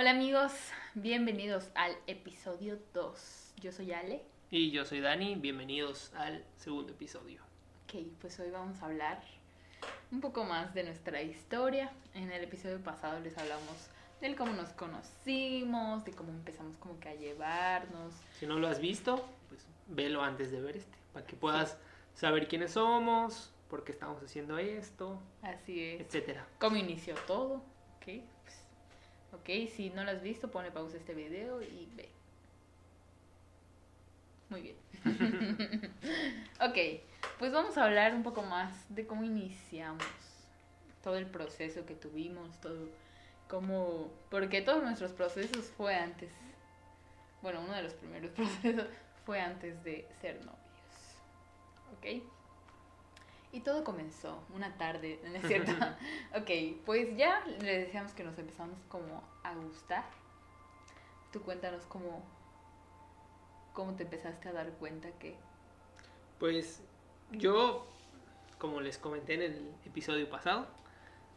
Hola amigos, bienvenidos al episodio 2. Yo soy Ale. Y yo soy Dani, bienvenidos al segundo episodio. Ok, pues hoy vamos a hablar un poco más de nuestra historia. En el episodio pasado les hablamos del cómo nos conocimos, de cómo empezamos como que a llevarnos. Si no lo has visto, pues velo antes de ver este, para que puedas saber quiénes somos, por qué estamos haciendo esto, Así es. etcétera. Cómo inició todo. Ok, ok, si no lo has visto, ponle pausa a este video y ve. Muy bien. ok, pues vamos a hablar un poco más de cómo iniciamos todo el proceso que tuvimos, todo cómo, porque todos nuestros procesos fue antes, bueno, uno de los primeros procesos fue antes de ser novios, ¿ok? Y todo comenzó una tarde, ¿no es cierto? ok, pues ya le decíamos que nos empezamos como a gustar. Tú cuéntanos cómo, cómo te empezaste a dar cuenta que... Pues yo, como les comenté en el episodio pasado,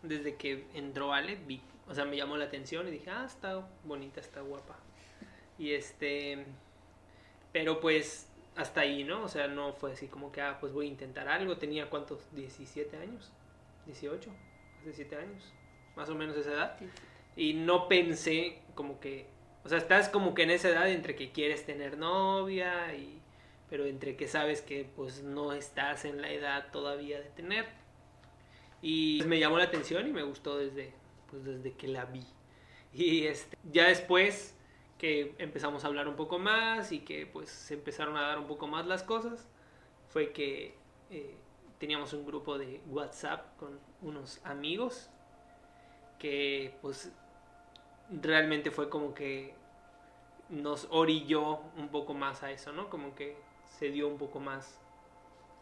desde que entró Ale, vi, o sea, me llamó la atención y dije, ah, está bonita, está guapa. Y este, pero pues hasta ahí, ¿no? O sea, no fue así como que, ah, pues voy a intentar algo. Tenía cuántos, 17 años, 18, hace 7 años, más o menos esa edad. Y no pensé como que, o sea, estás como que en esa edad entre que quieres tener novia y pero entre que sabes que pues no estás en la edad todavía de tener. Y pues, me llamó la atención y me gustó desde pues desde que la vi. Y este, ya después que empezamos a hablar un poco más y que pues se empezaron a dar un poco más las cosas, fue que eh, teníamos un grupo de WhatsApp con unos amigos que pues realmente fue como que nos orilló un poco más a eso, ¿no? Como que se dio un poco más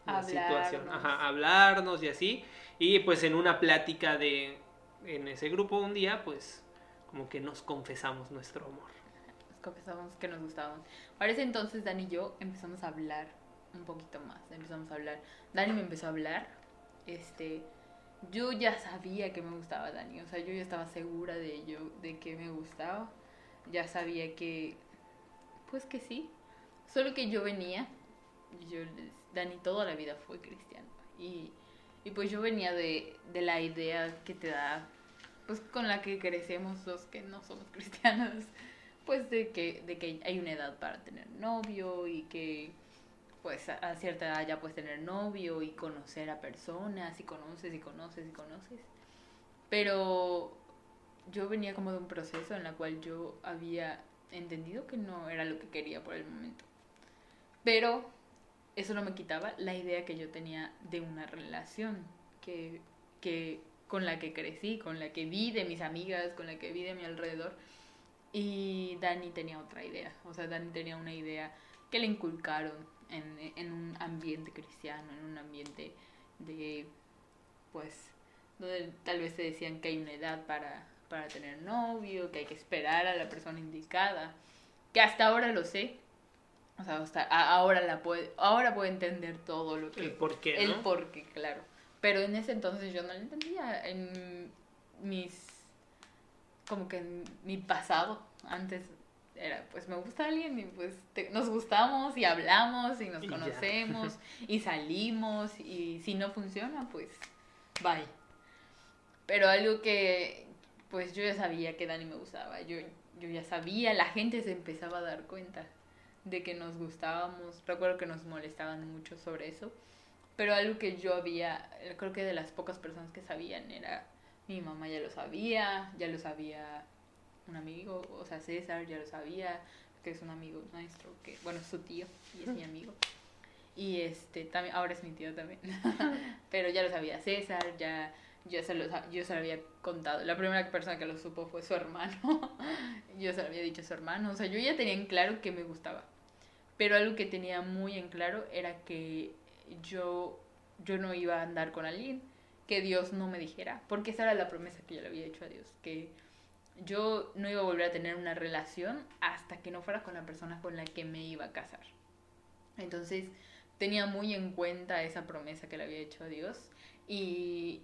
la situación, ajá, hablarnos y así. Y pues en una plática de en ese grupo un día, pues como que nos confesamos nuestro amor. Nos confesamos que nos gustaban. Para ese entonces Dani y yo empezamos a hablar un poquito más, empezamos a hablar. Dani me empezó a hablar, este, yo ya sabía que me gustaba Dani, o sea, yo ya estaba segura de ello, de que me gustaba, ya sabía que, pues que sí, solo que yo venía, yo, Dani toda la vida fue cristiano. Y, y pues yo venía de, de la idea que te da, pues con la que crecemos los que no somos cristianos, pues de que, de que hay una edad para tener novio y que pues a cierta edad ya puedes tener novio y conocer a personas y conoces y conoces y conoces. Pero yo venía como de un proceso en el cual yo había entendido que no era lo que quería por el momento. Pero eso no me quitaba la idea que yo tenía de una relación que, que con la que crecí, con la que vi de mis amigas, con la que vi de mi alrededor. Y Dani tenía otra idea, o sea, Dani tenía una idea que le inculcaron en, en un ambiente cristiano, en un ambiente de, pues, donde tal vez te decían que hay una edad para, para tener novio, que hay que esperar a la persona indicada, que hasta ahora lo sé, o sea, hasta ahora la puede, ahora puedo entender todo lo que... El por qué, El por qué, claro. Pero en ese entonces yo no lo entendía. En mis... como que en mi pasado, antes era, pues me gusta alguien y pues nos gustamos y hablamos y nos conocemos y salimos y si no funciona, pues bye. Pero algo que pues yo ya sabía que Dani me gustaba, yo, yo ya sabía, la gente se empezaba a dar cuenta de que nos gustábamos, recuerdo que nos molestaban mucho sobre eso, pero algo que yo había, creo que de las pocas personas que sabían era, mi mamá ya lo sabía, ya lo sabía un amigo, o sea, César ya lo sabía, que es un amigo nuestro, que, bueno, es su tío y es mi amigo. Y este, también, ahora es mi tío también. Pero ya lo sabía César, ya yo se, lo, yo se lo había contado. La primera persona que lo supo fue su hermano. yo se lo había dicho a su hermano. O sea, yo ya tenía en claro que me gustaba. Pero algo que tenía muy en claro era que yo, yo no iba a andar con alguien que Dios no me dijera. Porque esa era la promesa que yo le había hecho a Dios. Que yo no iba a volver a tener una relación hasta que no fuera con la persona con la que me iba a casar. Entonces tenía muy en cuenta esa promesa que le había hecho a Dios y,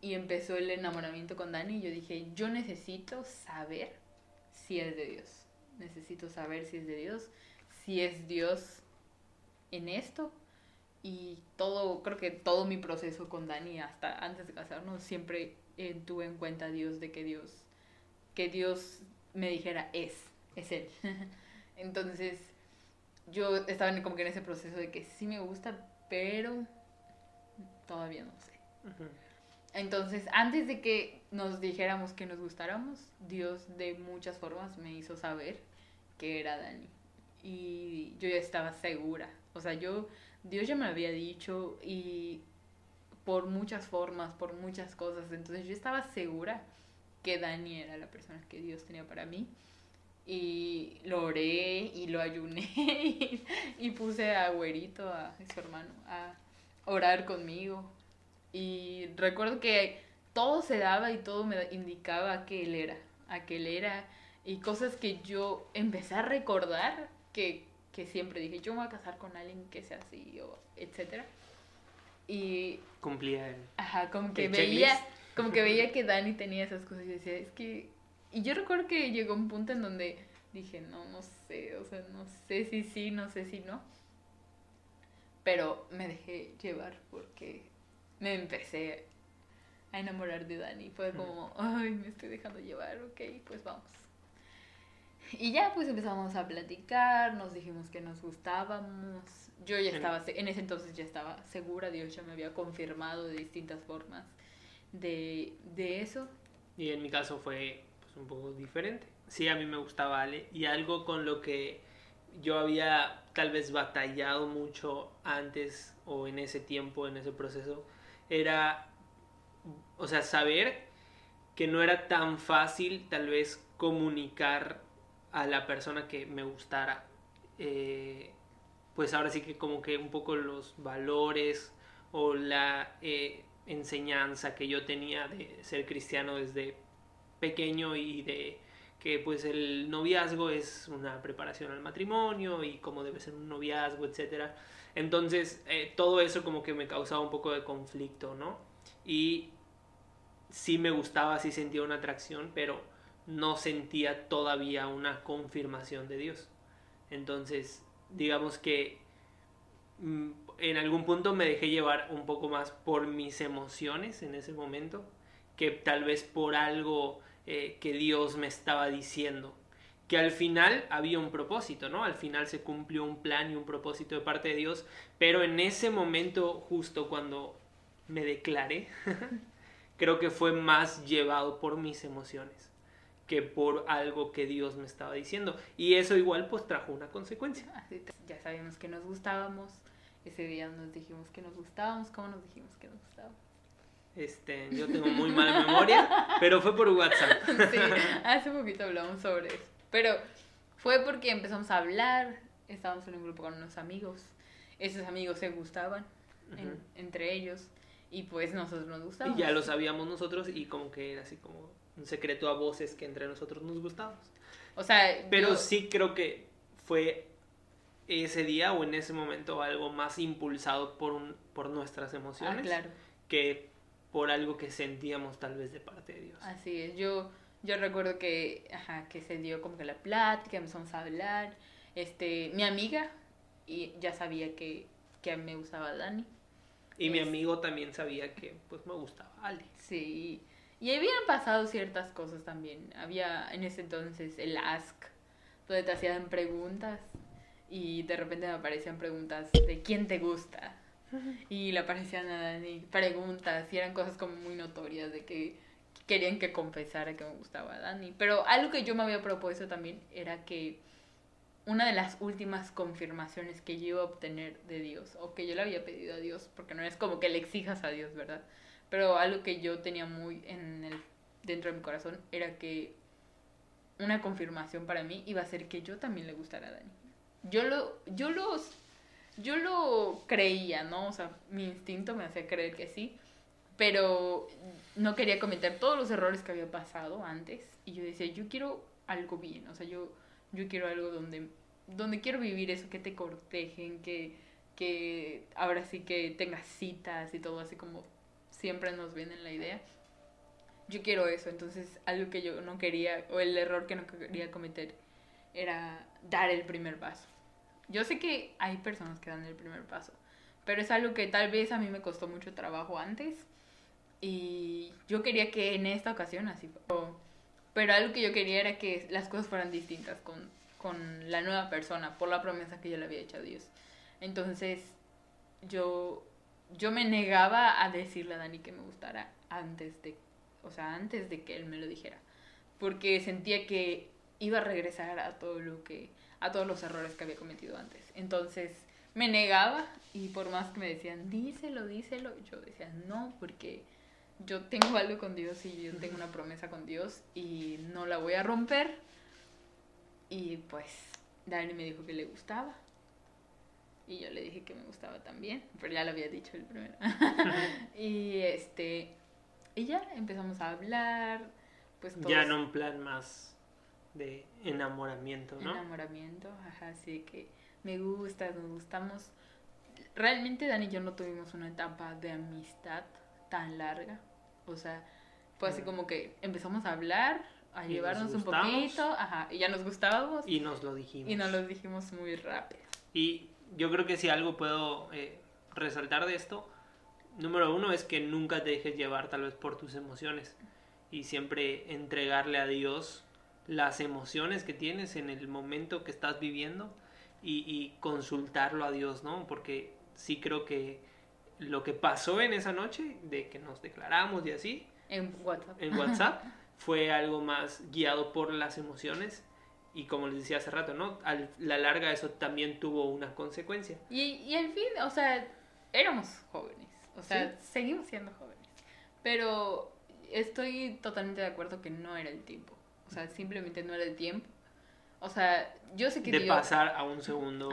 y empezó el enamoramiento con Dani y yo dije, yo necesito saber si es de Dios. Necesito saber si es de Dios, si es Dios en esto. Y todo, creo que todo mi proceso con Dani, hasta antes de casarnos, siempre eh, tuve en cuenta a Dios de que Dios, que Dios me dijera es, es Él. Entonces, yo estaba en- como que en ese proceso de que sí me gusta, pero todavía no sé. Entonces, antes de que nos dijéramos que nos gustáramos, Dios de muchas formas me hizo saber que era Dani. Y yo ya estaba segura. O sea, yo, Dios ya me había dicho y por muchas formas, por muchas cosas. Entonces yo estaba segura que Dani era la persona que Dios tenía para mí. Y lo oré y lo ayuné y, y puse a Güerito, a su hermano, a orar conmigo. Y recuerdo que todo se daba y todo me indicaba que él era, a que él era. Y cosas que yo empecé a recordar que, que siempre dije, yo me voy a casar con alguien que sea así, o etcétera. Y Cumplía el... Ajá, como que veía, checklist. como que veía que Dani tenía esas cosas y decía, es que... Y yo recuerdo que llegó un punto en donde dije, no, no sé, o sea, no sé si sí, no sé si no. Pero me dejé llevar porque me empecé a enamorar de Dani. Fue como, ay, me estoy dejando llevar, ok, pues vamos. Y ya pues empezamos a platicar, nos dijimos que nos gustábamos. Yo ya estaba, en ese entonces ya estaba segura, Dios ya me había confirmado de distintas formas de, de eso. Y en mi caso fue pues, un poco diferente. Sí, a mí me gustaba Ale y algo con lo que yo había tal vez batallado mucho antes o en ese tiempo, en ese proceso, era, o sea, saber que no era tan fácil tal vez comunicar a la persona que me gustara. eh, pues ahora sí que como que un poco los valores o la eh, enseñanza que yo tenía de ser cristiano desde pequeño y de que pues el noviazgo es una preparación al matrimonio y cómo debe ser un noviazgo, etcétera. Entonces, eh, todo eso como que me causaba un poco de conflicto, ¿no? Y sí me gustaba, sí sentía una atracción, pero no sentía todavía una confirmación de Dios. Entonces, digamos que mm, en algún punto me dejé llevar un poco más por mis emociones en ese momento, que tal vez por algo eh, que Dios me estaba diciendo. Que al final había un propósito, ¿no? Al final se cumplió un plan y un propósito de parte de Dios, pero en ese momento, justo cuando me declaré, creo que fue más llevado por mis emociones que por algo que Dios me estaba diciendo. Y eso igual pues trajo una consecuencia. Así ya sabíamos que nos gustábamos. Ese día nos dijimos que nos gustábamos. ¿Cómo nos dijimos que nos gustábamos? Este, yo tengo muy mala memoria, pero fue por WhatsApp. Sí, hace poquito hablamos sobre eso. Pero fue porque empezamos a hablar, estábamos en un grupo con unos amigos. Esos amigos se gustaban en- Ujú. entre ellos y pues nosotros nos gustábamos. Y ya lo sabíamos nosotros y como que era así como un secreto a voces que entre nosotros nos gustábamos. O sea, Pero yo- sí creo que fue ese día o en ese momento algo más impulsado por, un, por nuestras Ah, emociones claro. que por algo que sentíamos tal vez de parte de Dios. Así es, yo, yo recuerdo que, ajá, que se dio como que la plática, empezamos a hablar, este, mi amiga, y ya sabía que, que me gustaba Dani, Y mi amigo también sabía que pues me gustaba Ale. sí, y habían pasado ciertas cosas también, había en ese entonces el Ask, donde te hacían preguntas, y de repente me aparecían preguntas de quién te gusta, y le aparecían a Dani preguntas, y eran cosas como muy notorias de que querían que confesara que me gustaba a Dani. Pero algo que yo me había propuesto también era que una de las últimas confirmaciones que yo iba a obtener de Dios, o que yo le había pedido a Dios, porque no es como que le exijas a Dios, ¿verdad? Pero algo que yo tenía muy en el, dentro de mi corazón era que una confirmación para mí iba a ser que yo también le gustara a Dani. Yo lo, yo los, yo lo creía, ¿no? O sea, mi instinto me hacía creer que sí, pero no quería cometer todos los errores que había pasado antes y yo decía, yo quiero algo bien, o sea, yo, yo quiero algo donde, donde quiero vivir eso, que te cortejen, que, que ahora sí que tengas citas y todo así como siempre nos viene la idea. yo quiero eso. Entonces, algo que yo no quería, o el error que no quería cometer, era dar el primer paso. Yo sé que hay personas que dan el primer paso, pero es algo que tal vez a mí me costó mucho trabajo antes y yo quería que en esta ocasión así fue. Pero algo que yo quería era que las cosas fueran distintas con, con la nueva persona por la promesa que yo le había hecho a Dios. Entonces yo, yo me negaba a decirle a Dani que me gustara antes de, o sea, antes de que él me lo dijera. Porque sentía que iba a regresar a todo lo que, a todos los errores que había cometido antes. Entonces me negaba y por más que me decían, díselo, díselo, yo decía, no, porque yo tengo algo con Dios y yo tengo una promesa con Dios y no la voy a romper. Y pues Dani me dijo que le gustaba. Y yo le dije que me gustaba también, pero ya lo había dicho el primero. y este, y ya empezamos a hablar, pues Ya en un plan más de enamoramiento, ¿no? Enamoramiento, ajá, sí que me gusta, nos gustamos. Realmente Dani y yo no tuvimos una etapa de amistad tan larga. O sea, fue así como que empezamos a hablar, a llevarnos un poquito, ajá, y ya nos gustábamos. Y nos lo dijimos. Y nos lo dijimos muy rápido. Y yo creo que si algo puedo eh, resaltar de esto, número uno es que nunca te dejes llevar tal vez por tus emociones y siempre entregarle a Dios las emociones que tienes en el momento que estás viviendo y, y consultarlo a Dios, ¿no? Porque sí creo que lo que pasó en esa noche, de que nos declaramos y así, en WhatsApp, en WhatsApp fue algo más guiado por las emociones y como les decía hace rato, ¿no? A la larga eso también tuvo una consecuencia. Y, y al fin, o sea, éramos jóvenes, o sea, seguimos siendo jóvenes, pero estoy totalmente de acuerdo que no era el tiempo, o sea, simplemente no era el tiempo. O sea, yo sé que... De pasar a un segundo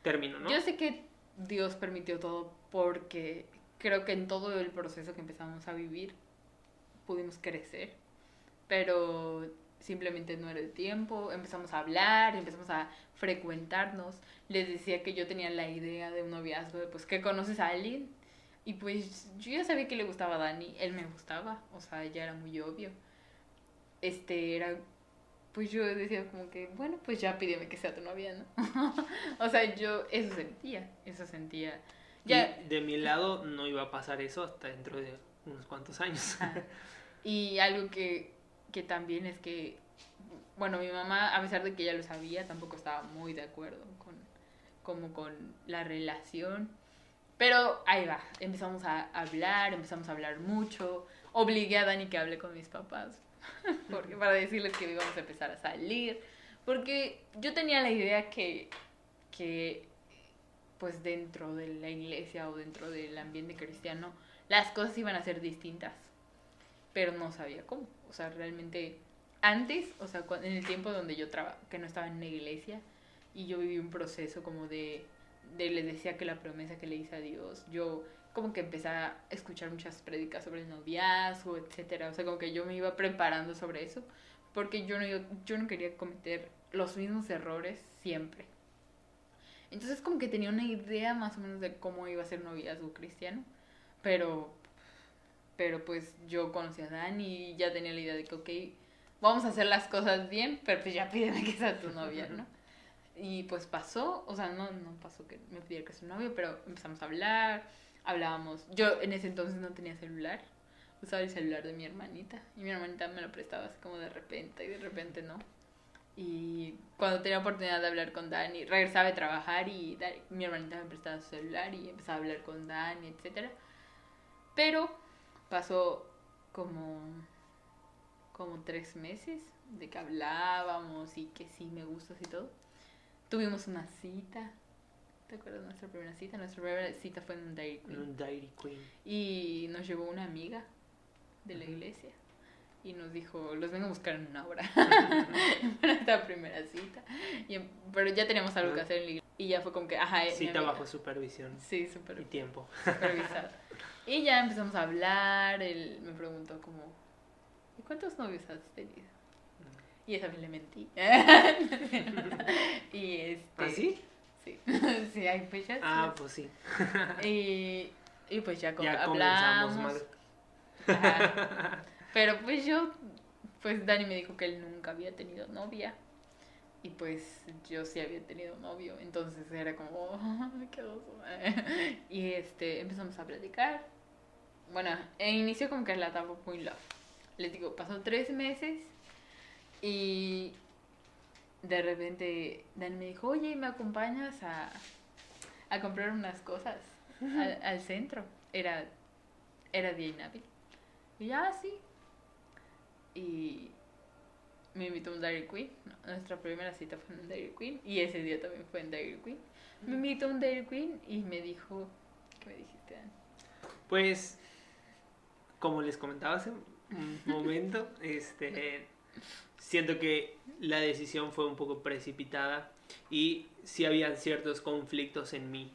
término, ¿no? Yo sé que Dios permitió todo porque creo que en todo el proceso que empezamos a vivir pudimos crecer, pero simplemente no era el tiempo, empezamos a hablar, empezamos a frecuentarnos, les decía que yo tenía la idea de un noviazgo, pues que conoces a alguien, y pues yo ya sabía que le gustaba a Dani, él me gustaba, o sea, ya era muy obvio. Este era pues yo decía como que, bueno, pues ya pídeme que sea tu novia, ¿no? o sea, yo eso sentía, eso sentía. Ya... de mi lado no iba a pasar eso hasta dentro de unos cuantos años. y algo que, que también es que, bueno, mi mamá, a pesar de que ella lo sabía, tampoco estaba muy de acuerdo con, como con la relación. Pero ahí va, empezamos a hablar, empezamos a hablar mucho. Obligué a Dani que hable con mis papás porque para decirles que íbamos a empezar a salir, porque yo tenía la idea que, que pues dentro de la iglesia o dentro del ambiente cristiano las cosas iban a ser distintas, pero no sabía cómo, o sea, realmente antes, o sea, en el tiempo donde yo trabajaba, que no estaba en la iglesia y yo viví un proceso como de, de les decía que la promesa que le hice a Dios, yo como que empecé a escuchar muchas prédicas sobre el noviazgo, etcétera. O sea, como que yo me iba preparando sobre eso, porque yo no, yo no quería cometer los mismos errores siempre. Entonces como que tenía una idea más o menos de cómo iba a ser noviazgo cristiano, pero, pero pues yo conocí a Dani y ya tenía la idea de que, ok, vamos a hacer las cosas bien, pero pues ya pídeme que sea tu novia, ¿no? Y pues pasó, o sea, no, no pasó que me pidiera que sea su novio, pero empezamos a hablar, hablábamos. Yo en ese entonces no tenía celular. Usaba el celular de mi hermanita. Y mi hermanita me lo prestaba así como de repente y de repente no. Y cuando tenía oportunidad de hablar con Dani, regresaba de trabajar y mi hermanita me prestaba su celular y empezaba a hablar con Dani, etc. Pero pasó como, como tres meses de que hablábamos y que sí me gustas y todo. Tuvimos una cita ¿Te acuerdas de nuestra primera cita? Nuestra primera cita fue en un Dairy Queen. un Dairy Queen. Y nos llevó una amiga de la iglesia y nos dijo, los vengo a buscar en una hora para esta primera cita. Pero ya teníamos algo que hacer en la iglesia. Y ya fue como que, ajá. Cita bajo supervisión. Sí, supervisión. Y tiempo. Supervisado. Y ya empezamos a hablar, él me preguntó como, ¿y cuántos novios has tenido? Y esa vez le mentí. y este... ¿Ah, sí? Sí, hay fechas. Ah, pues sí. y, y pues ya, ya hablamos. Mal. Pero pues yo, pues Dani me dijo que él nunca había tenido novia. Y pues yo sí había tenido novio, entonces era como, oh, qué oso. y este, empezamos a platicar. Bueno, e inició como que la etapa muy love. Les digo, pasó tres meses y de repente Dani me dijo, oye, ¿me acompañas a, a comprar unas cosas al, al centro? Era, era día Navi. Y ya, "Ah, sí. Y me invitó a un Dairy Queen. No, nuestra primera cita fue en un Dairy Queen. Y ese día también fue en Dairy Queen. Me invitó a un Dairy Queen y me dijo, ¿qué me dijiste? Pues, como les comentaba hace un momento, este, siento que la decisión fue un poco precipitada y sí había ciertos conflictos en mí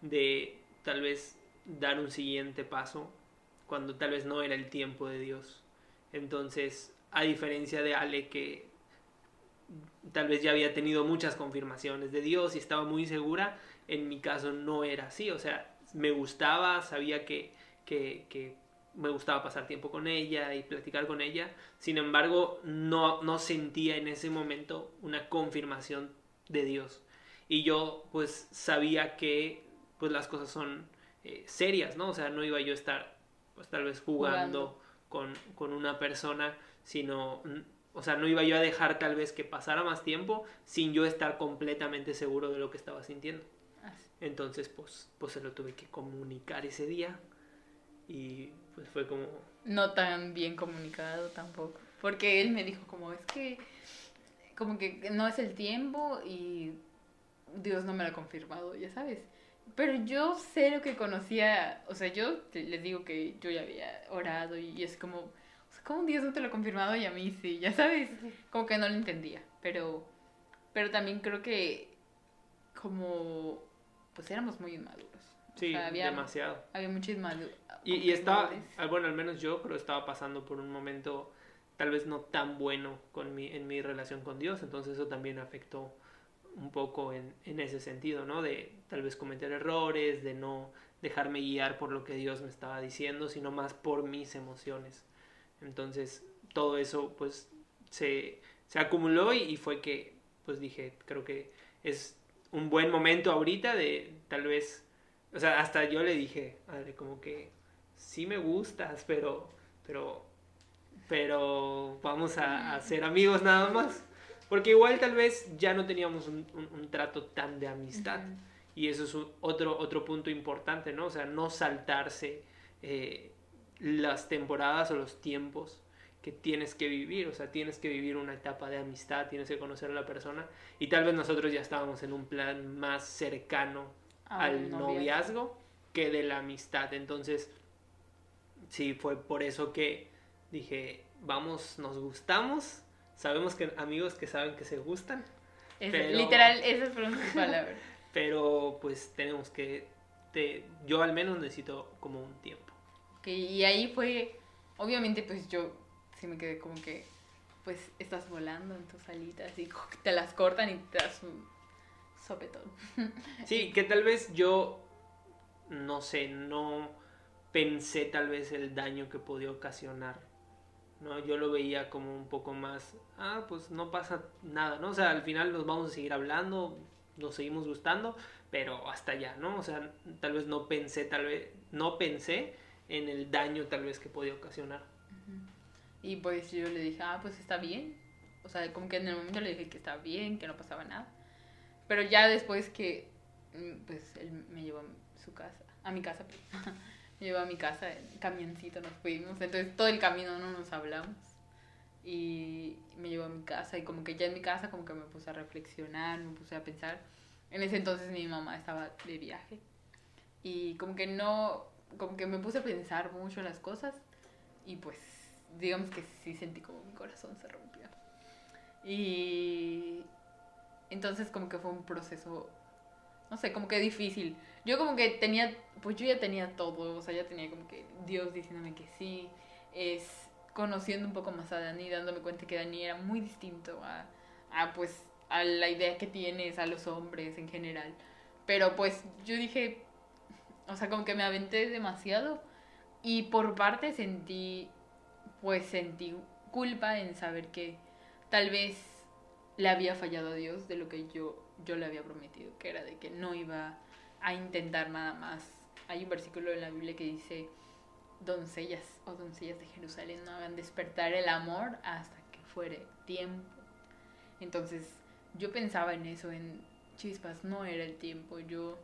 de tal vez dar un siguiente paso cuando tal vez no era el tiempo de Dios. Entonces, a diferencia de Ale que tal vez ya había tenido muchas confirmaciones de Dios y estaba muy segura, en mi caso no era así, o sea, me gustaba, sabía que, que, que me gustaba pasar tiempo con ella y platicar con ella, sin embargo, no, no sentía en ese momento una confirmación de Dios. Y yo pues sabía que pues las cosas son eh, serias, ¿no? O sea, no iba yo a estar pues tal vez jugando, Con, con una persona, sino, o sea, no iba yo a dejar tal vez que pasara más tiempo sin yo estar completamente seguro de lo que estaba sintiendo. Entonces, pues, pues se lo tuve que comunicar ese día y pues fue como, No tan bien comunicado tampoco. Porque él me dijo como, es que, como que no es el tiempo y Dios no me lo ha confirmado, ya sabes. Pero yo sé lo que conocía, o sea, yo les digo que yo ya había orado y es como, ¿cómo Dios no te lo ha confirmado y a mí sí? Ya sabes, como que no lo entendía. Pero, pero también creo que como, pues éramos muy inmaduros. O sí, sea, había, demasiado. había mucha inmadurez. Y, y estaba, ah, bueno, al menos yo creo estaba pasando por un momento tal vez no tan bueno con mi, en mi relación con Dios, entonces eso también afectó un poco en, en ese sentido, ¿no? De tal vez cometer errores, de no dejarme guiar por lo que Dios me estaba diciendo, sino más por mis emociones. Entonces, todo eso pues se, se acumuló y, y fue que pues dije, creo que es un buen momento ahorita de tal vez, o sea, hasta yo le dije, Ale, como que sí me gustas, pero, pero, pero vamos a, a ser amigos nada más. Porque igual tal vez ya no teníamos un, un- un trato tan de amistad. Y eso es un- otro, otro punto importante, ¿no? O sea, no saltarse eh, las temporadas o los tiempos que tienes que vivir. O sea, tienes que vivir una etapa de amistad, tienes que conocer a la persona. Y tal vez nosotros ya estábamos en un plan más cercano Ah, al noviazgo. noviazgo que de la amistad. Entonces, sí, fue por eso que dije, vamos, nos gustamos. Sabemos que amigos que saben que se gustan, Es- Pero- Literal, esas fueron palabras. pero pues tenemos que, te- yo al menos necesito como un tiempo. Ok, y ahí fue, obviamente pues yo sí me quedé como que, pues estás volando en tus alitas y te las cortan y te das un sopetón. Sí, que tal vez yo, no sé, no pensé tal vez el daño que podía ocasionar. ¿no? Yo lo veía como un poco más, ah, pues no pasa nada, ¿no? O sea, al final nos vamos a seguir hablando, nos seguimos gustando, pero hasta allá, ¿no? O sea, tal vez no pensé, tal vez, no pensé en el daño tal vez que podía ocasionar. Y pues yo le dije, ah, pues está bien. O sea, como que en el momento le dije que estaba bien, que no pasaba nada. Pero ya después que, mm, pues él me llevó a su casa, a mi casa, pues, me llevó a mi casa, en camioncito nos fuimos. Entonces todo el camino no nos hablamos. Y me llevó a mi casa y como que ya en mi casa como que me puse a reflexionar, me puse a pensar. En ese entonces mi mamá estaba de viaje. Y como que no, como que me puse a pensar mucho en las cosas. Y pues, digamos que sí sentí como mi corazón se rompió. Y entonces como que fue un proceso, no sé, como que difícil. Yo como que tenía, pues yo ya tenía todo, o sea, ya tenía como que Dios diciéndome que sí, es conociendo un poco más a Dani, dándome cuenta que Dani era muy distinto a, a pues a la idea que tienes, a los hombres en general. Pero pues yo dije, o sea, como que me aventé demasiado y por parte sentí pues sentí culpa en saber que tal vez le había fallado a Dios de lo que yo, yo le había prometido, que era de que no iba a intentar nada más. Hay un versículo en la Biblia que dice, doncellas o doncellas de Jerusalén no hagan despertar el amor hasta que fuere tiempo. Entonces yo pensaba en eso, en chispas, no era el tiempo, yo,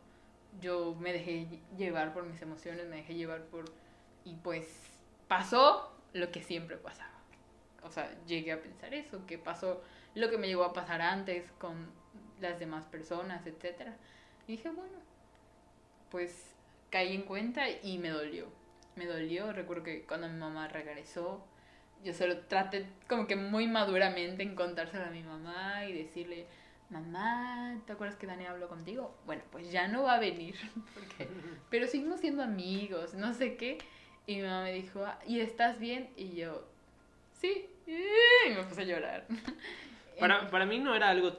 yo me dejé llevar por mis emociones, me dejé llevar por... Y pues pasó lo que siempre pasaba. O sea, llegué a pensar eso, que pasó lo que me llegó a pasar antes con las demás personas, etc. Y dije, bueno, pues caí en cuenta y me dolió. Me dolió, recuerdo que cuando mi mamá regresó, yo solo traté como que muy maduramente en contárselo a mi mamá y decirle, mamá, ¿te acuerdas que Dani habló contigo? Bueno, pues ya no va a venir, porque, pero seguimos siendo amigos, no sé qué. Y mi mamá me dijo, ¿y estás bien? Y yo, sí, y me puse a llorar. Para, para mí no era algo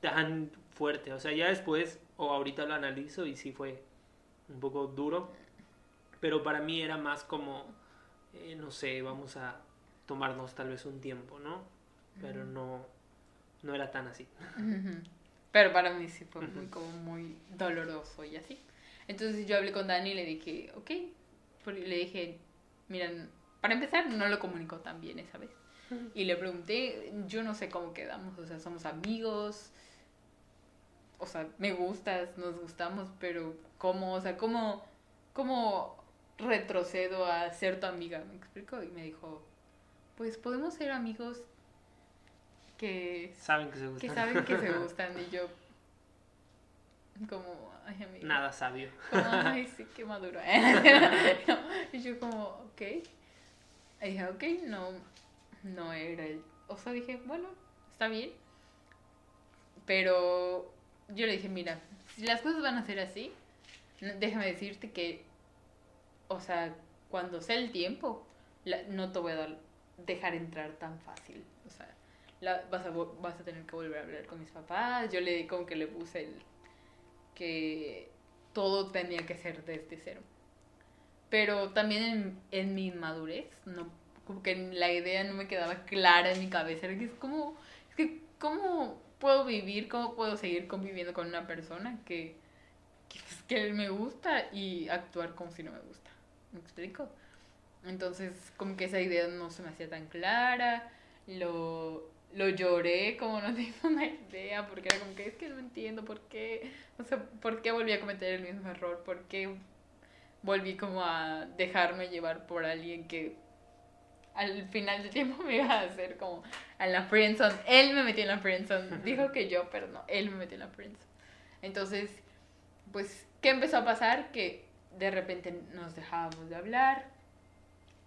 tan fuerte, o sea, ya después o ahorita lo analizo y sí fue un poco duro, pero para mí era más como, eh, no sé, vamos a tomarnos tal vez un tiempo, ¿no? Pero no, no era tan así. Pero para mí sí fue muy, como muy doloroso y así. Entonces yo hablé con Dani y le dije, ok, le dije, miren, para empezar no lo comunicó tan bien esa vez. Y le pregunté, yo no sé cómo quedamos, o sea, somos amigos, o sea, me gustas, nos gustamos, pero ¿cómo? O sea, ¿cómo, cómo retrocedo a ser tu amiga? ¿Me explico? Y me dijo, pues podemos ser amigos que saben que se gustan. Que saben que se gustan y yo como, ay amiga. Nada sabio. Como, ay, sí, qué maduro. y yo como, ok. Y dije, ok, no, no era el... O sea, dije, bueno, está bien. Pero yo le dije, mira, si las cosas van a ser así, déjame decirte que, o sea, cuando sea el tiempo, no te voy a dar, dejar entrar tan fácil. La, vas, a, vas a tener que volver a hablar con mis papás. Yo le como que le puse el que todo tenía que ser desde cero. Pero también en, en mi madurez, no, como que la idea no me quedaba clara en mi cabeza. Era que es como, es que, ¿cómo puedo vivir, cómo puedo seguir conviviendo con una persona que, que, pues, que me gusta y actuar como si no me gusta? ¿Me explico? Entonces, como que esa idea no se me hacía tan clara, lo, lo lloré como no tengo una idea, porque era como que es que no entiendo por qué, o sea, por qué volví a cometer el mismo error, por qué volví como a dejarme llevar por alguien que al final del tiempo me iba a hacer como a la friendzone. Él me metió en la friendzone. Dijo que yo, pero no, él me metió en la friendzone. Entonces, pues, ¿qué empezó a pasar? Que de repente nos dejábamos de hablar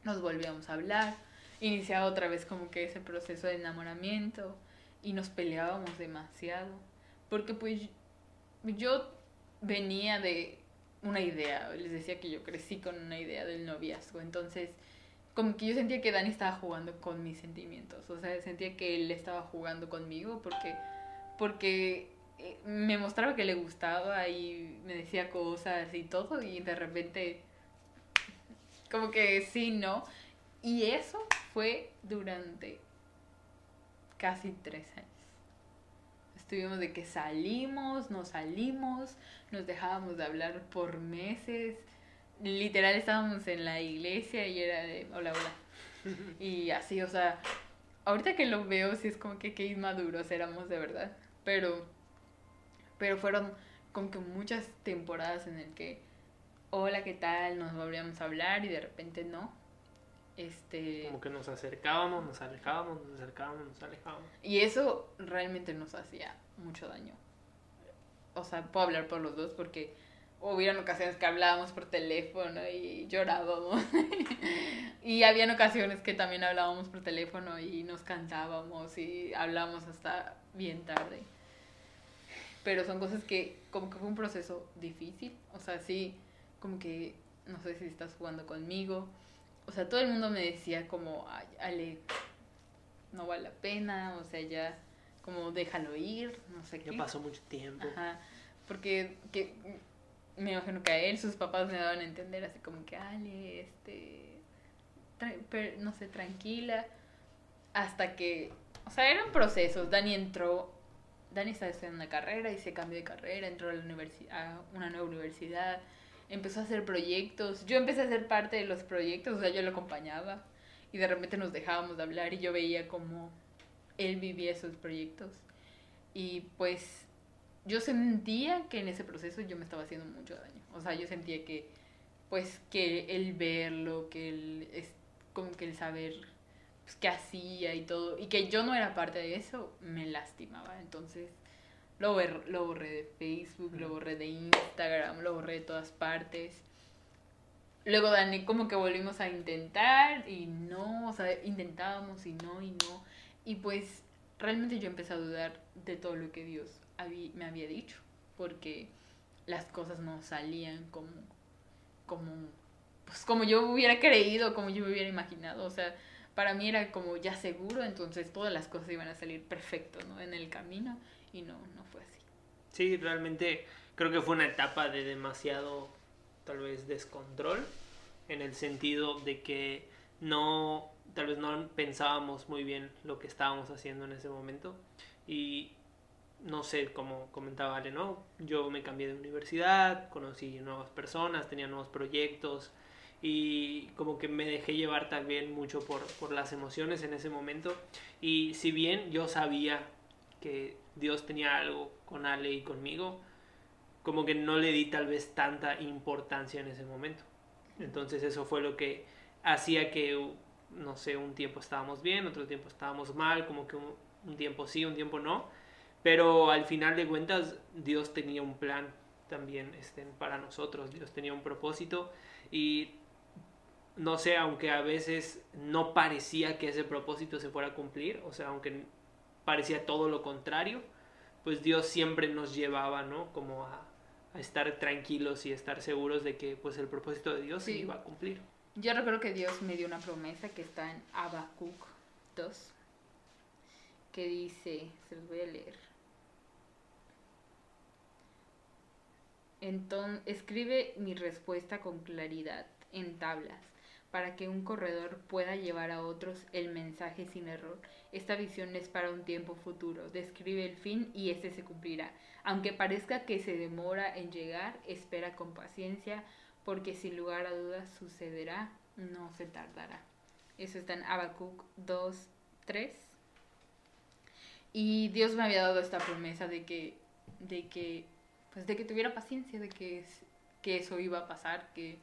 nos volvíamos a hablar, iniciaba otra vez como que ese proceso de enamoramiento y nos peleábamos demasiado, porque pues yo venía de una idea, les decía que yo crecí con una idea del noviazgo, entonces como que yo sentía que Dani estaba jugando con mis sentimientos, o sea, sentía que él estaba jugando conmigo porque porque eh, me mostraba que le gustaba y me decía cosas y todo y de repente como que sí, ¿no? Y eso fue durante casi tres años. Estuvimos de que salimos, no salimos, nos dejábamos de hablar por meses. Literal estábamos en la iglesia y era de hola, hola. Y así, o sea, ahorita que lo veo, sí es como que qué inmaduros éramos de verdad. Pero, pero fueron como que muchas temporadas en el que hola, ¿qué tal? Nos volvíamos a hablar y de repente no. Este... Como que nos acercábamos, nos alejábamos, nos acercábamos, nos alejábamos. Y eso realmente nos hacía mucho daño. O sea, puedo hablar por los dos porque hubieron ocasiones que hablábamos por teléfono y llorábamos. y habían ocasiones que también hablábamos por teléfono y nos cantábamos y hablábamos hasta bien tarde. Pero son cosas que como que fue un proceso difícil. O sea, sí como que no sé si estás jugando conmigo. O sea, todo el mundo me decía como, Ay, Ale, no vale la pena, o sea, ya como déjalo ir, no sé qué. Ya pasó mucho tiempo. Ajá, porque que, me imagino que a él sus papás me daban a entender así como que, Ale, este, no sé, tranquila, hasta que, o sea, eran procesos. Dani entró, Dani estaba estudiando una carrera y se cambió de carrera, entró a, la universidad, a una nueva universidad, empezó a hacer proyectos. Yo empecé a ser parte de los proyectos, o sea, yo lo acompañaba y de repente nos dejábamos de hablar y yo veía cómo él vivía esos proyectos. Y pues yo sentía que en ese proceso yo me estaba haciendo mucho daño. O sea, yo sentía que, pues, que el verlo, que el, es, como que el saber pues, qué hacía y todo, y que yo no era parte de eso, me lastimaba. Entonces, lo, borré, lo borré de Facebook, lo borré de Instagram, lo borré de todas partes. Luego Dani como que volvimos a intentar y no, o sea, intentábamos y no y no. Y pues realmente yo empecé a dudar de todo lo que Dios me había dicho, porque las cosas no salían como, como, pues como yo hubiera creído, como yo me hubiera imaginado. O sea, para mí era como ya seguro, entonces todas las cosas iban a salir perfecto, ¿no? En el camino y no, fue así. Sí, realmente creo que fue una etapa de demasiado, tal vez, descontrol, en el sentido de que no, tal vez no pensábamos muy bien lo que estábamos haciendo en ese momento y no sé, como comentaba Ale, ¿no? Yo me cambié de universidad, conocí nuevas personas, tenía nuevos proyectos y como que me dejé llevar también mucho por, por las emociones en ese momento y si bien yo sabía que Dios tenía algo con Ale y conmigo, como que no le di tal vez tanta importancia en ese momento. Entonces eso fue lo que hacía que, no sé, un tiempo estábamos bien, otro tiempo estábamos mal, como que un, tiempo sí, un tiempo no. Pero al final de cuentas Dios tenía un plan también este, para nosotros, Dios tenía un propósito y no sé, aunque a veces no parecía que ese propósito se fuera a cumplir, o sea, aunque parecía todo lo contrario, pues Dios siempre nos llevaba, ¿no? Como a, estar tranquilos y estar seguros de que pues el propósito de Dios se iba a cumplir. Yo recuerdo que Dios me dio una promesa que está en Habacuc 2, que dice, se los voy a leer. Entonces, escribe mi respuesta con claridad en tablas para que un corredor pueda llevar a otros el mensaje sin error. Esta visión es para un tiempo futuro, describe el fin y este se cumplirá. Aunque parezca que se demora en llegar, espera con paciencia, porque sin lugar a dudas sucederá, no se tardará. Eso está en Habacuc 2, 3. Y Dios me había dado esta promesa de que, de que, pues de que tuviera paciencia, de que, que eso iba a pasar, que,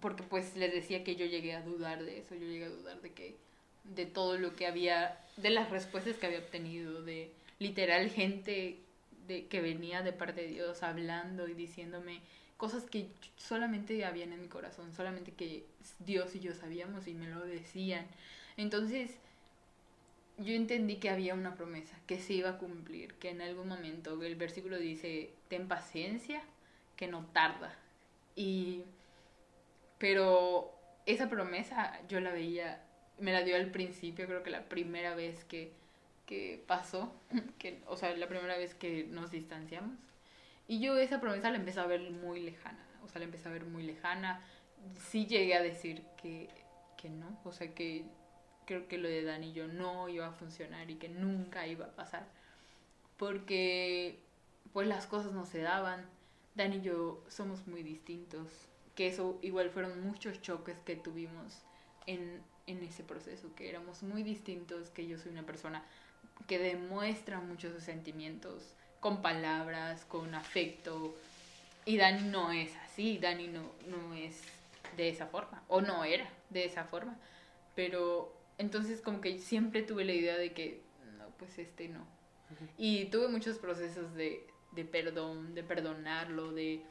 porque pues les decía que yo llegué a dudar de eso, yo llegué a dudar de que de todo lo que había, de las respuestas que había obtenido, de literal gente de, que venía de parte de Dios hablando y diciéndome cosas que solamente habían en mi corazón, solamente que Dios y yo sabíamos y me lo decían. Entonces, yo entendí que había una promesa, que se iba a cumplir, que en algún momento, el versículo dice, ten paciencia, que no tarda. Y pero esa promesa yo la veía, me la dio al principio, creo que la primera vez que, que pasó, que, o sea, la primera vez que nos distanciamos. Y yo esa promesa la empecé a ver muy lejana, o sea, la empecé a ver muy lejana. Sí llegué a decir que, que no, o sea, que creo que lo de Dani y yo no iba a funcionar y que nunca iba a pasar. Porque pues las cosas no se daban. Dani y yo somos muy distintos que eso igual fueron muchos choques que tuvimos en, en ese proceso, que éramos muy distintos, que yo soy una persona que demuestra muchos sus sentimientos con palabras, con afecto, y Dani no es así, Dani no, no es de esa forma, o no era de esa forma, pero entonces como que siempre tuve la idea de que, no, pues este no. Y tuve muchos procesos de, de perdón, de perdonarlo, de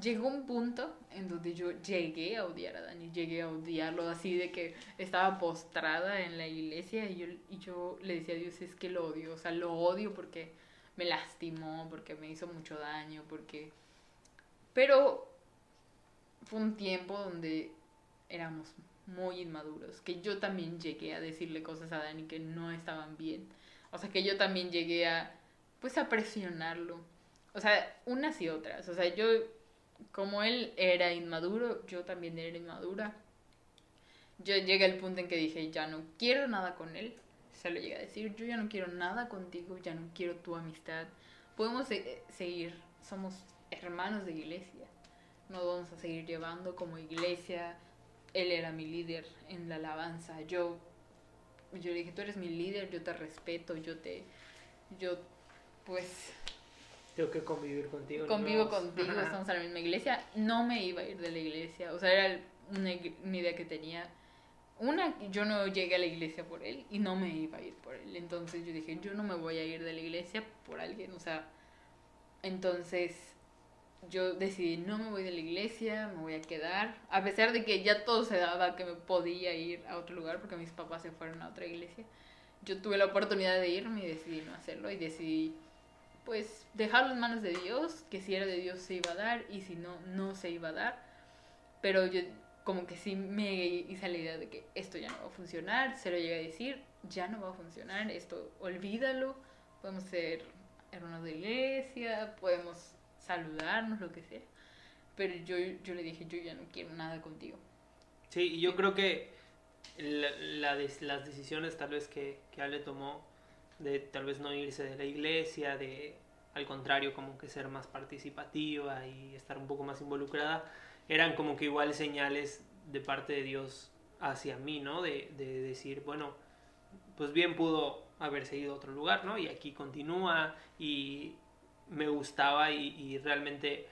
llegó un punto en donde yo llegué a odiar a Dani, llegué a odiarlo así de que estaba postrada en la iglesia y yo, yo le decía a Dios, es que lo odio, o sea, lo odio porque me lastimó, porque me hizo mucho daño, porque... Pero fue un tiempo donde éramos muy inmaduros, que yo también llegué a decirle cosas a Dani que no estaban bien, o sea, que yo también llegué a, pues, a presionarlo. O sea, unas y otras. O sea, yo como él era inmaduro, yo también era inmadura. yo llegué al punto en que dije, ya no quiero nada con él. Se lo llegué a decir, yo ya no quiero nada contigo, ya no quiero tu amistad. Podemos se- seguir, somos hermanos de iglesia. Nos vamos a seguir llevando como iglesia. Él era mi líder en la alabanza. Yo, yo le dije, tú eres mi líder, yo te respeto, yo te, yo, pues, Tengo que convivir contigo. convivo no. contigo, estamos en la misma iglesia, no me iba a ir de la iglesia, o sea, era una, una idea que tenía. Una, yo no llegué a la iglesia por él y no me iba a ir por él, entonces yo dije, yo no me voy a ir de la iglesia por alguien, o sea, entonces yo decidí, no me voy de la iglesia, me voy a quedar, a pesar de que ya todo se daba que me podía ir a otro lugar porque mis papás se fueron a otra iglesia, yo tuve la oportunidad de irme y decidí no hacerlo y decidí pues dejarlo en manos de Dios, que si era de Dios se iba a dar y si no, no se iba a dar. Pero yo como que sí me hice la idea de que esto ya no va a funcionar, se lo llegué a decir, ya no va a funcionar, esto olvídalo, podemos ser hermanos de iglesia, podemos saludarnos, lo que sea. Pero yo, yo le dije, yo ya no quiero nada contigo. Sí, y yo creo que las decisiones tal vez que, que Ale tomó de tal vez no irse de la iglesia, de al contrario como que ser más participativa y estar un poco más involucrada, eran como que igual señales de parte de Dios hacia mí, ¿no? De, de decir, bueno, pues bien pudo haber seguido a otro lugar, ¿no? Y aquí continúa y me gustaba y, y realmente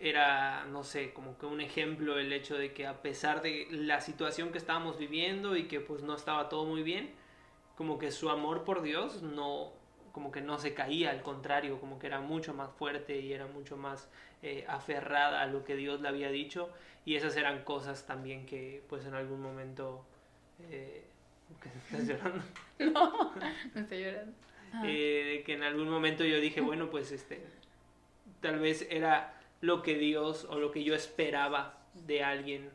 era, no sé, como que un ejemplo el hecho de que a pesar de la situación que estábamos viviendo y que pues no estaba todo muy bien, como que su amor por Dios no, como que no se caía, al contrario, como que era mucho más fuerte y era mucho más eh, aferrada a lo que Dios le había dicho y esas eran cosas también que pues en algún momento... Eh, ¿qué estás llorando? No, no estoy llorando. Ah. Eh, que en algún momento yo dije, bueno, pues este, tal vez era lo que Dios o lo que yo esperaba de alguien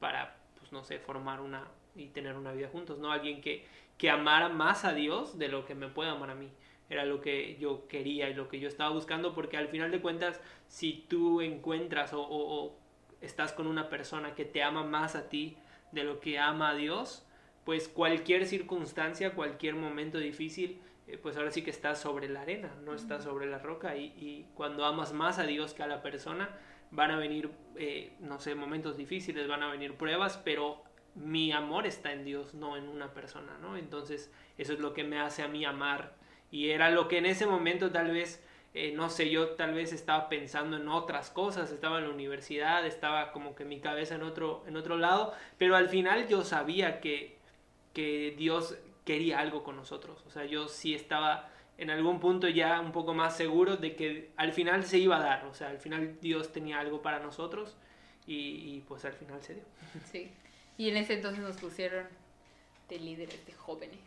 para, pues no sé, formar una y tener una vida juntos, ¿no? Alguien que, que amara más a Dios de lo que me puede amar a mí. Era lo que yo quería y lo que yo estaba buscando, porque al final de cuentas, si tú encuentras o, o- o estás con una persona que te ama más a ti de lo que ama a Dios, pues cualquier circunstancia, cualquier momento difícil, eh, pues ahora sí que estás sobre la arena, no estás sobre la roca y, y cuando amas más a Dios que a la persona, van a venir, eh, no sé, momentos difíciles, van a venir pruebas, pero mi amor está en Dios, no en una persona, ¿no? Entonces eso es lo que me hace a mí amar y era lo que en ese momento tal vez, eh, no sé, yo tal vez estaba pensando en otras cosas, estaba en la universidad, estaba como que mi cabeza en otro, en otro lado, pero al final yo sabía que que Dios quería algo con nosotros. O sea, yo sí estaba en algún punto ya un poco más seguro de que al final se iba a dar. O sea, al final Dios tenía algo para nosotros y, y, pues al final se dio. Sí. Y en ese entonces nos pusieron de líderes de jóvenes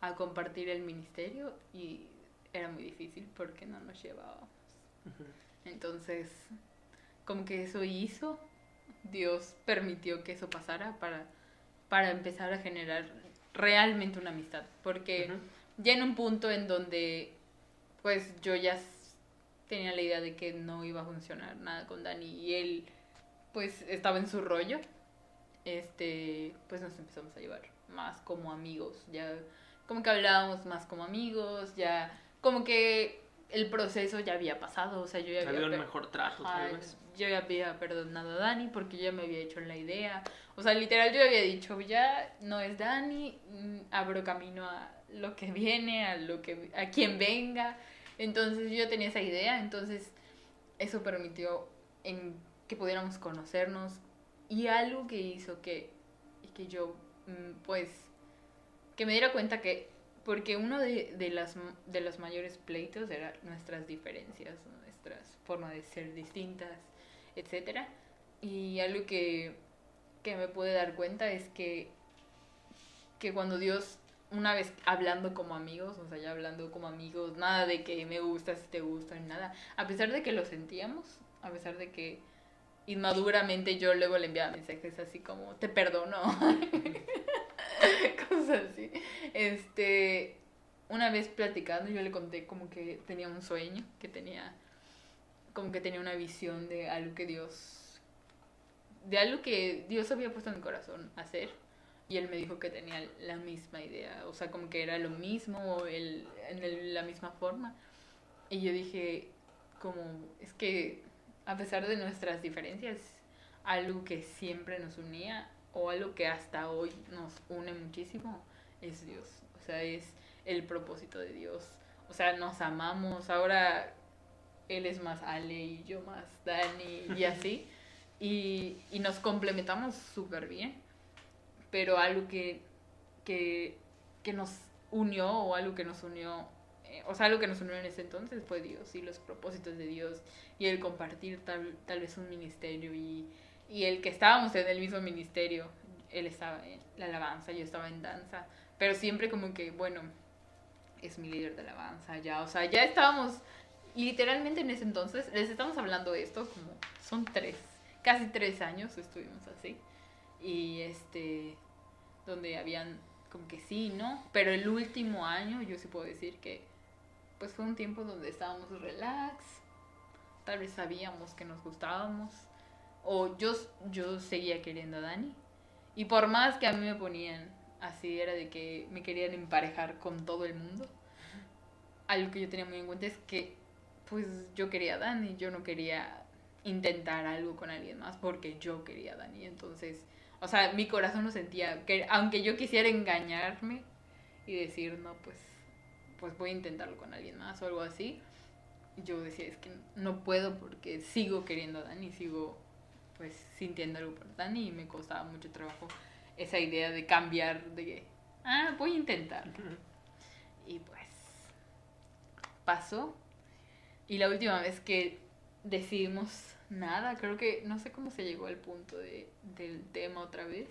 a compartir el ministerio y era muy difícil porque no nos llevábamos. Entonces, como que eso hizo, Dios permitió que eso pasara para, para empezar a generar realmente una amistad. Porque ya en un punto en donde pues yo ya tenía la idea de que no iba a funcionar nada con Dani y él pues estaba en su rollo, este, pues nos empezamos a llevar más como amigos, ya como que hablábamos más como amigos, ya como que el proceso ya había pasado, o sea, yo ya Había un mejor trato, Ajá, tal vez. yo ya había perdonado a Dani porque ya me había hecho la idea. O sea, literal yo había dicho, ya no es Dani, mm, abro camino a lo que viene, a lo que a quien venga. Entonces yo tenía esa idea, entonces eso permitió en que pudiéramos conocernos y algo que hizo que que yo mm, pues que me diera cuenta que porque uno de, de las de los mayores pleitos era nuestras diferencias, nuestras formas de ser distintas, etcétera. Y algo que, que me pude dar cuenta es que, que cuando Dios, una vez hablando como amigos, o sea, ya hablando como amigos, nada de que me gusta, si te gusta, ni nada, a pesar de que lo sentíamos, a pesar de que inmaduramente yo luego le enviaba mensajes así como, te perdono, cosas así. Este, una vez platicando, yo le conté como que tenía un sueño, que tenía, como que tenía una visión de algo que Dios de algo que Dios había puesto en mi corazón hacer. Y él me dijo que tenía la misma idea, o sea, como que era lo mismo, el, en el- la misma forma. Y yo dije, como, es que a pesar de nuestras diferencias, algo que siempre nos unía, o algo que hasta hoy nos une muchísimo, es Dios. O sea, es el propósito de Dios. O sea, nos amamos, ahora él es más Ale y yo más Dani y así. Y, y nos complementamos súper bien. Pero algo que, que, que nos unió o algo que nos unió, o sea, algo que nos unió en ese entonces fue Dios y los propósitos de Dios y el compartir tal, tal vez un ministerio y, y el que estábamos en el mismo ministerio. Él estaba en la alabanza, yo estaba en danza, pero siempre como que, bueno, es mi líder de alabanza, ya, o sea, ya estábamos literalmente en ese entonces, les estamos hablando de esto como son tres, casi tres años estuvimos así. Y este, donde habían como que sí, ¿no? Pero el último año yo sí puedo decir que pues fue un tiempo donde estábamos relax, tal vez sabíamos que nos gustábamos, o yo, yo seguía queriendo a Dani. Y por más que a mí me ponían así, era de que me querían emparejar con todo el mundo, algo que yo tenía muy en cuenta es que pues yo quería a Dani, yo no quería intentar algo con alguien más porque yo quería a Dani. Entonces, o sea, mi corazón no sentía que, aunque yo quisiera engañarme y decir, no, pues, pues voy a intentarlo con alguien más o algo así, yo decía, es que no puedo porque sigo queriendo a Dani, sigo pues sintiendo algo por Dani y me costaba mucho trabajo esa idea de cambiar, de que, ah, voy a intentarlo. Y pues pasó. Y la última vez que decidimos nada, creo que no sé cómo se llegó al punto de, del tema otra vez.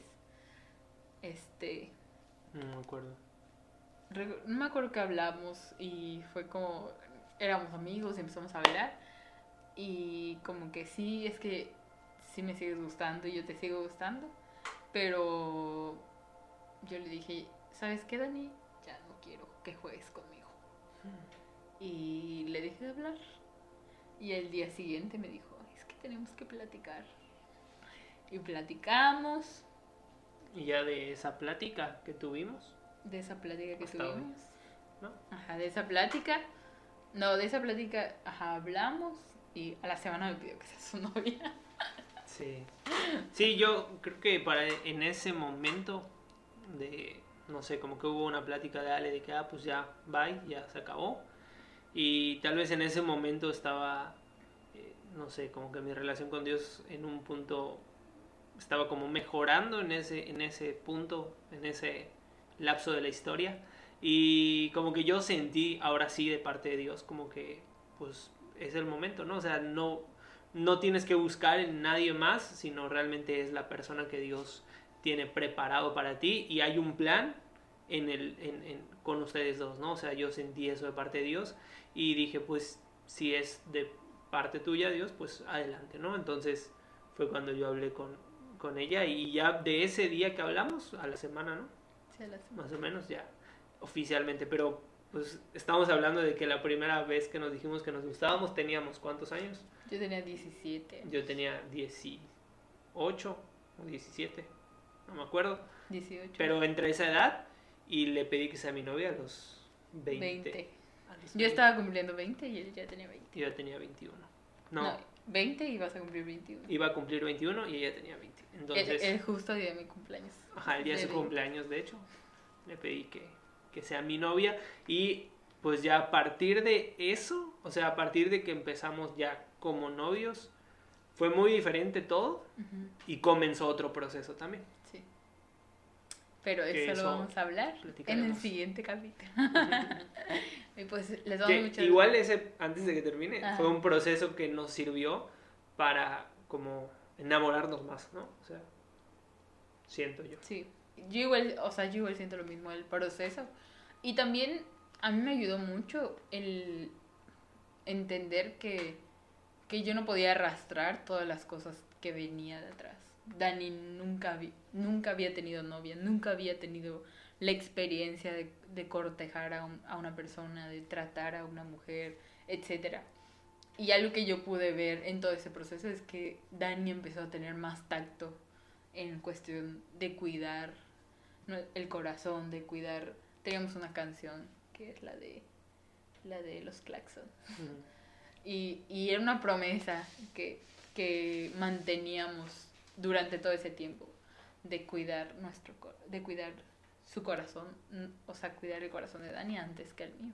Este, No me acuerdo. No me acuerdo que hablamos y fue como éramos amigos, empezamos a hablar y como que sí, es que sí me sigues gustando y yo te sigo gustando, pero yo le dije, ¿sabes qué, Dani? Ya no quiero que juegues conmigo. Y le dejé de hablar. Y el día siguiente me dijo, es que tenemos que platicar. Y platicamos Y ya de esa plática que tuvimos, de esa plática que Hasta hoy, tuvimos. ¿no? Ajá, de esa plática. No, de esa plática, ajá, hablamos y a la semana me pidió que sea su novia. Sí. Sí, yo creo que para en ese momento de no sé, como que hubo una plática de Ale de que ah, pues ya bye, ya se acabó. Y tal vez en ese momento estaba eh, no sé, como que mi relación con Dios en un punto estaba como mejorando en ese en ese punto, en ese lapso de la historia y como que yo sentí ahora sí de parte de Dios como que pues es el momento, ¿no? O sea, no no tienes que buscar en nadie más, sino realmente es la persona que Dios tiene preparado para ti y hay un plan en el, en, con ustedes dos, ¿no? O sea, yo sentí eso de parte de Dios y dije, pues, si es de parte tuya, Dios, pues adelante, ¿no? Entonces fue cuando yo hablé con, con ella y ya de ese día que hablamos, a la semana, ¿no? Más o menos ya, oficialmente, pero pues estamos hablando de que la primera vez que nos dijimos que nos gustábamos teníamos cuántos años? Yo tenía 17. Yo tenía 18 o 17, no me acuerdo. 18. Pero entre esa edad y le pedí que sea mi novia a los 20. 20. A los Yo 20. estaba cumpliendo 20 y él ya tenía 20. Yo ya tenía 21. No, No, 20 y vas a cumplir 21. iba a cumplir 21 y ella tenía 20. el, Entonces, el justo día de mi cumpleaños. ajá, el día de su 20. cumpleaños, de hecho, le pedí que, que sea mi novia y pues ya a partir de eso, o sea, a partir de que empezamos ya como novios, fue muy diferente todo y comenzó otro proceso también. Sí. Pero eso, eso lo vamos a hablar en el siguiente capítulo. y pues les Que muchas igual ese, antes de que termine, Ajá. fue un proceso que nos sirvió para como enamorarnos más, ¿no? O sea, siento yo. Sí, yo igual, o sea, yo igual siento lo mismo, el proceso. Y también a mí me ayudó mucho el entender que, que yo no podía arrastrar todas las cosas que venía de atrás. Dani nunca, vi- nunca había tenido novia, nunca había tenido la experiencia de, de cortejar a, un- a una persona, de tratar a una mujer, etcétera y algo que yo pude ver en todo ese proceso es que Dani empezó a tener más tacto en cuestión de cuidar el corazón, de cuidar. Teníamos una canción que es la de la de los Claxon. Y, y era una promesa que, que manteníamos durante todo ese tiempo de cuidar nuestro de cuidar su corazón, n- o sea, cuidar el corazón de Dani antes que el mío.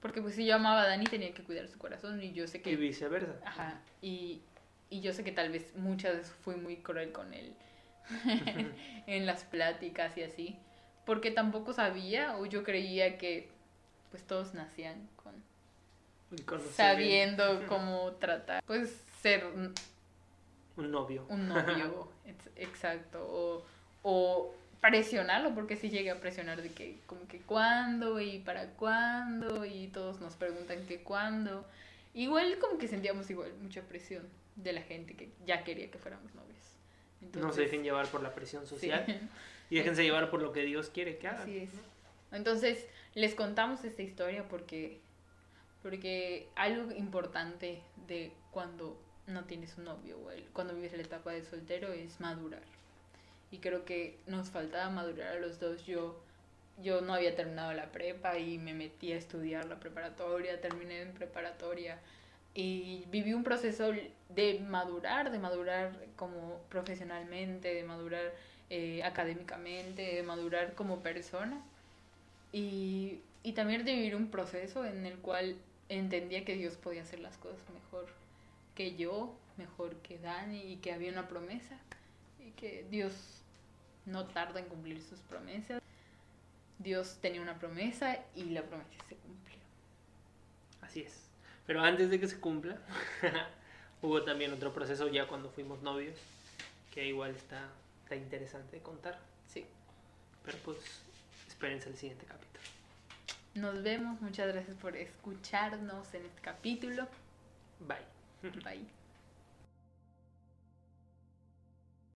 Porque pues si yo amaba a Dani tenía que cuidar su corazón y yo sé que Y viceversa. Ajá, y, y yo sé que tal vez muchas veces fui muy cruel con él en las pláticas y así, porque tampoco sabía o yo creía que pues todos nacían con sabiendo cómo tratar, pues ser un, novio. un novio, ex- exacto, o, o presionarlo, porque si llegué a presionar de que como que cuándo y para cuándo y todos nos preguntan que cuándo. Igual como que sentíamos igual mucha presión de la gente que ya quería que fuéramos novios. no se Entonces, dejen llevar por la presión sí. social y déjense llevar por lo que Dios quiere que hagan. Así es. Entonces, les contamos esta historia porque, porque algo importante de cuando no tienes un novio o el- cuando vives la etapa de soltero es madurar. Y creo que nos faltaba madurar a los dos. Yo, yo no había terminado la prepa y me metí a estudiar la preparatoria, terminé en preparatoria y viví un proceso de madurar, de madurar como profesionalmente, de madurar eh, académicamente, de madurar como persona y, y también de vivir un proceso en el cual entendía que Dios podía hacer las cosas mejor que yo, mejor que Dani y que había una promesa y que Dios no tarda en cumplir sus promesas. Dios tenía una promesa y la promesa se cumplió. Así es. Pero antes de que se cumpla, hubo también otro proceso ya cuando fuimos novios, que igual está, está interesante de contar. Sí. Pero pues, espérense el siguiente capítulo. Nos vemos. Muchas gracias por escucharnos en este capítulo. Bye. Bye.